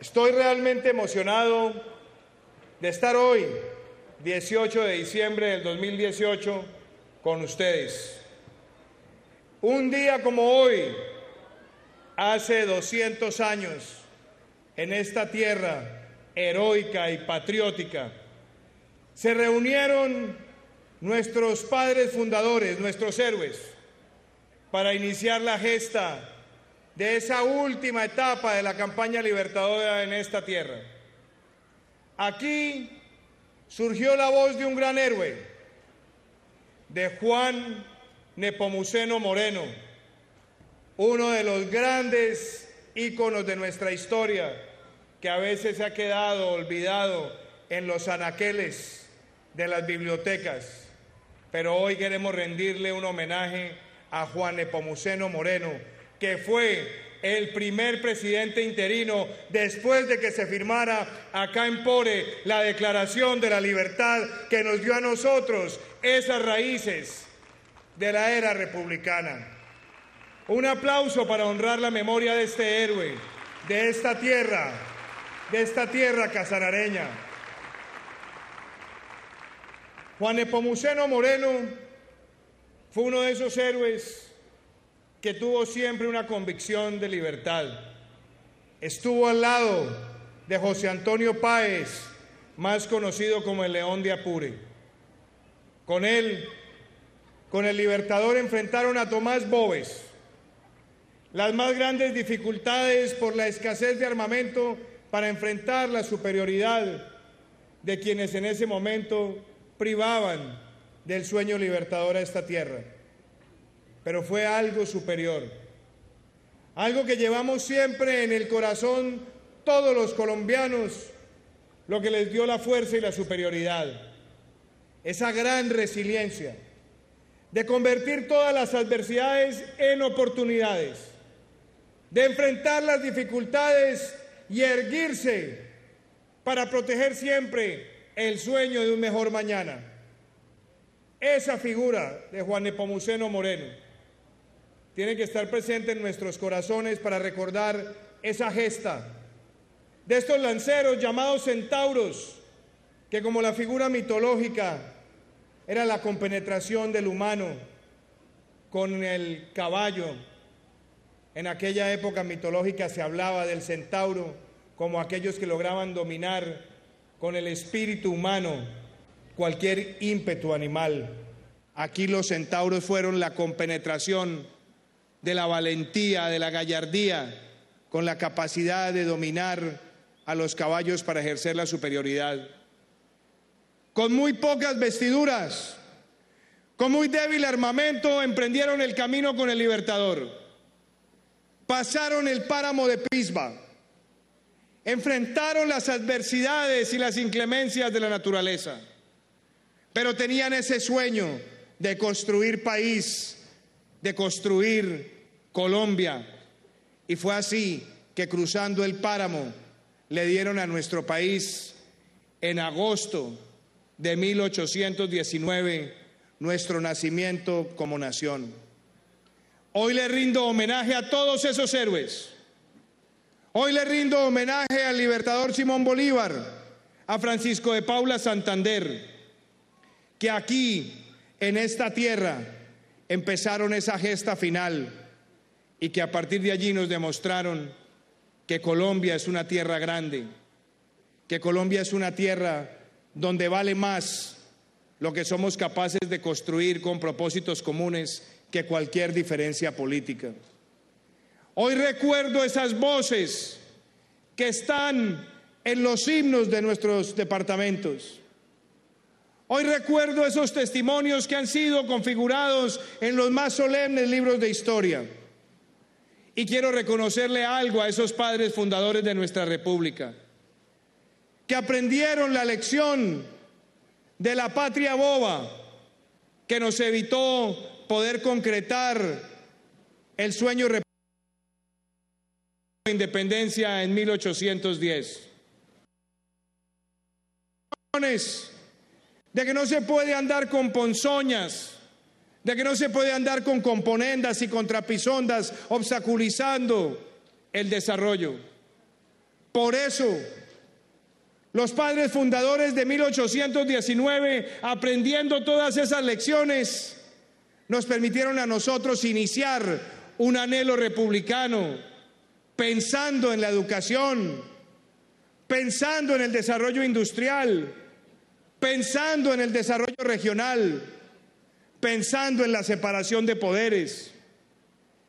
Estoy realmente emocionado de estar hoy, 18 de diciembre del 2018, con ustedes. Un día como hoy, hace 200 años, en esta tierra heroica y patriótica, se reunieron nuestros padres fundadores, nuestros héroes, para iniciar la gesta de esa última etapa de la campaña libertadora en esta tierra. Aquí surgió la voz de un gran héroe, de Juan Nepomuceno Moreno, uno de los grandes íconos de nuestra historia, que a veces se ha quedado olvidado en los anaqueles de las bibliotecas. Pero hoy queremos rendirle un homenaje a Juan Nepomuceno Moreno, que fue el primer presidente interino después de que se firmara acá en Pore la Declaración de la Libertad que nos dio a nosotros esas raíces de la era republicana. Un aplauso para honrar la memoria de este héroe, de esta tierra, de esta tierra casarareña. Juan Epomuceno Moreno fue uno de esos héroes que tuvo siempre una convicción de libertad. Estuvo al lado de José Antonio Páez, más conocido como el León de Apure. Con él, con el Libertador, enfrentaron a Tomás Bobes. Las más grandes dificultades por la escasez de armamento para enfrentar la superioridad de quienes en ese momento privaban del sueño libertador a esta tierra pero fue algo superior. Algo que llevamos siempre en el corazón todos los colombianos, lo que les dio la fuerza y la superioridad. Esa gran resiliencia de convertir todas las adversidades en oportunidades, de enfrentar las dificultades y erguirse para proteger siempre el sueño de un mejor mañana. Esa figura de Juan Nepomuceno Moreno tiene que estar presente en nuestros corazones para recordar esa gesta de estos lanceros llamados centauros, que como la figura mitológica era la compenetración del humano con el caballo. En aquella época mitológica se hablaba del centauro como aquellos que lograban dominar con el espíritu humano cualquier ímpetu animal. Aquí los centauros fueron la compenetración de la valentía, de la gallardía, con la capacidad de dominar a los caballos para ejercer la superioridad. Con muy pocas vestiduras, con muy débil armamento, emprendieron el camino con el libertador. Pasaron el páramo de Pisba, enfrentaron las adversidades y las inclemencias de la naturaleza, pero tenían ese sueño de construir país de construir Colombia. Y fue así que cruzando el páramo le dieron a nuestro país en agosto de 1819 nuestro nacimiento como nación. Hoy le rindo homenaje a todos esos héroes. Hoy le rindo homenaje al libertador Simón Bolívar, a Francisco de Paula Santander, que aquí, en esta tierra, empezaron esa gesta final y que a partir de allí nos demostraron que Colombia es una tierra grande, que Colombia es una tierra donde vale más lo que somos capaces de construir con propósitos comunes que cualquier diferencia política. Hoy recuerdo esas voces que están en los himnos de nuestros departamentos Hoy recuerdo esos testimonios que han sido configurados en los más solemnes libros de historia. Y quiero reconocerle algo a esos padres fundadores de nuestra República, que aprendieron la lección de la patria boba, que nos evitó poder concretar el sueño de independencia en 1810 de que no se puede andar con ponzoñas, de que no se puede andar con componendas y contrapisondas obstaculizando el desarrollo. Por eso, los padres fundadores de 1819, aprendiendo todas esas lecciones, nos permitieron a nosotros iniciar un anhelo republicano, pensando en la educación, pensando en el desarrollo industrial, pensando en el desarrollo regional, pensando en la separación de poderes.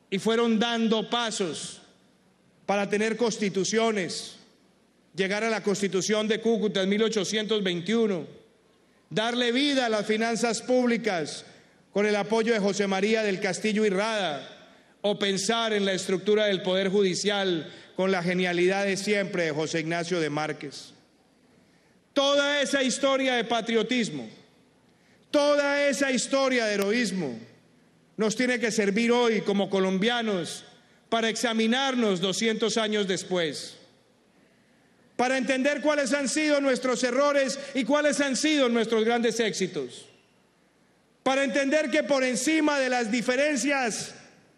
Y fueron dando pasos para tener constituciones, llegar a la constitución de Cúcuta en 1821, darle vida a las finanzas públicas con el apoyo de José María del Castillo y Rada, o pensar en la estructura del Poder Judicial con la genialidad de siempre de José Ignacio de Márquez. Toda esa historia de patriotismo, toda esa historia de heroísmo nos tiene que servir hoy como colombianos para examinarnos 200 años después, para entender cuáles han sido nuestros errores y cuáles han sido nuestros grandes éxitos, para entender que por encima de las diferencias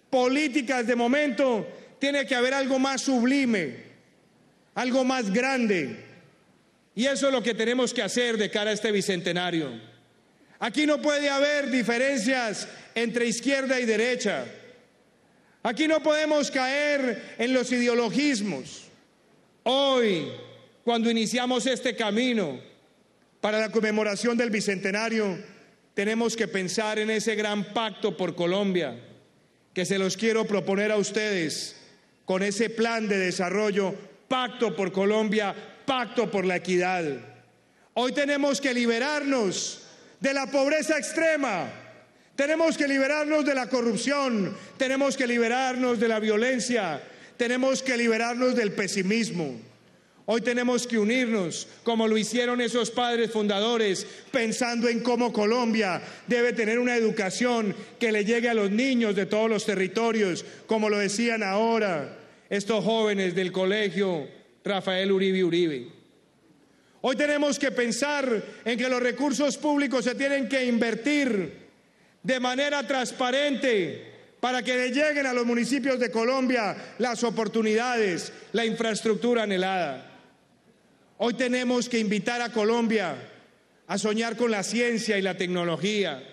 políticas de momento tiene que haber algo más sublime, algo más grande, y eso es lo que tenemos que hacer de cara a este bicentenario. Aquí no puede haber diferencias entre izquierda y derecha. Aquí no podemos caer en los ideologismos. Hoy, cuando iniciamos este camino para la conmemoración del bicentenario, tenemos que pensar en ese gran pacto por Colombia, que se los quiero proponer a ustedes con ese plan de desarrollo, pacto por Colombia pacto por la equidad. Hoy tenemos que liberarnos de la pobreza extrema. Tenemos que liberarnos de la corrupción, tenemos que liberarnos de la violencia, tenemos que liberarnos del pesimismo. Hoy tenemos que unirnos, como lo hicieron esos padres fundadores, pensando en cómo Colombia debe tener una educación que le llegue a los niños de todos los territorios, como lo decían ahora estos jóvenes del colegio Rafael Uribe Uribe. Hoy tenemos que pensar en que los recursos públicos se tienen que invertir de manera transparente para que le lleguen a los municipios de Colombia las oportunidades, la infraestructura anhelada. Hoy tenemos que invitar a Colombia a soñar con la ciencia y la tecnología.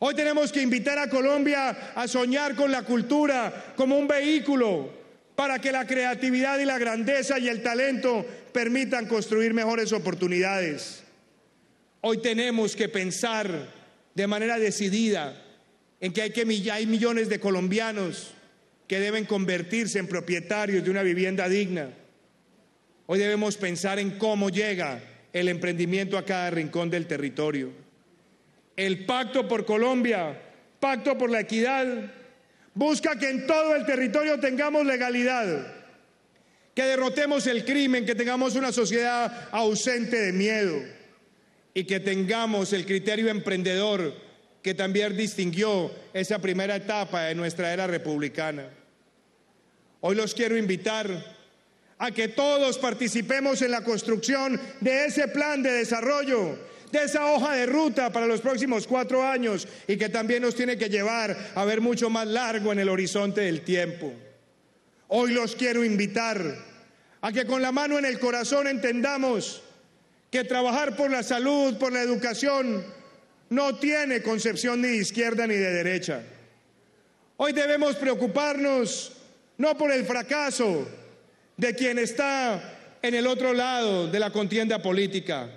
Hoy tenemos que invitar a Colombia a soñar con la cultura como un vehículo para que la creatividad y la grandeza y el talento permitan construir mejores oportunidades. Hoy tenemos que pensar de manera decidida en que hay, millones de colombianos que deben convertirse en propietarios de una vivienda digna. Hoy debemos pensar en cómo llega el emprendimiento a cada rincón del territorio. El pacto por Colombia, pacto por la equidad, Busca que en todo el territorio tengamos legalidad, que derrotemos el crimen, que tengamos una sociedad ausente de miedo y que tengamos el criterio emprendedor que también distinguió esa primera etapa de nuestra era republicana. Hoy los quiero invitar a que todos participemos en la construcción de ese plan de desarrollo de esa hoja de ruta para los próximos cuatro años y que también nos tiene que llevar a ver mucho más largo en el horizonte del tiempo. Hoy los quiero invitar a que con la mano en el corazón entendamos que trabajar por la salud, por la educación, no tiene concepción ni de izquierda ni de derecha. Hoy debemos preocuparnos no por el fracaso de quien está en el otro lado de la contienda política,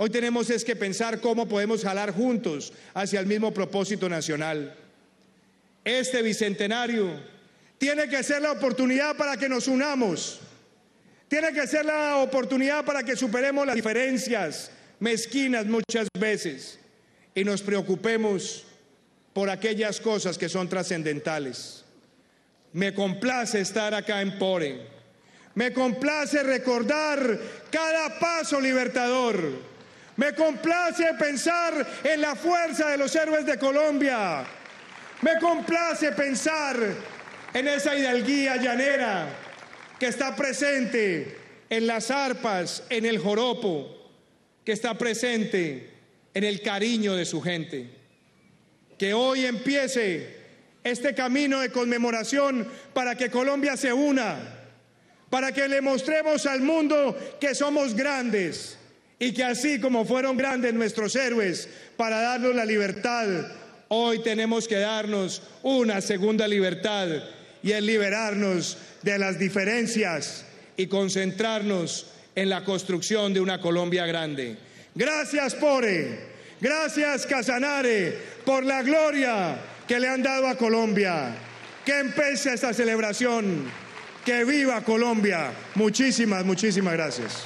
Hoy tenemos es que pensar cómo podemos jalar juntos hacia el mismo propósito nacional. Este bicentenario tiene que ser la oportunidad para que nos unamos. Tiene que ser la oportunidad para que superemos las diferencias mezquinas muchas veces y nos preocupemos por aquellas cosas que son trascendentales. Me complace estar acá en Pore. Me complace recordar cada paso libertador me complace pensar en la fuerza de los héroes de Colombia. Me complace pensar en esa hidalguía llanera que está presente en las arpas, en el joropo, que está presente en el cariño de su gente. Que hoy empiece este camino de conmemoración para que Colombia se una, para que le mostremos al mundo que somos grandes y que así como fueron grandes nuestros héroes para darnos la libertad, hoy tenemos que darnos una segunda libertad y es liberarnos de las diferencias y concentrarnos en la construcción de una Colombia grande. Gracias, Pore. Gracias, Casanare, por la gloria que le han dado a Colombia. Que empiece esta celebración. Que viva Colombia. Muchísimas, muchísimas gracias.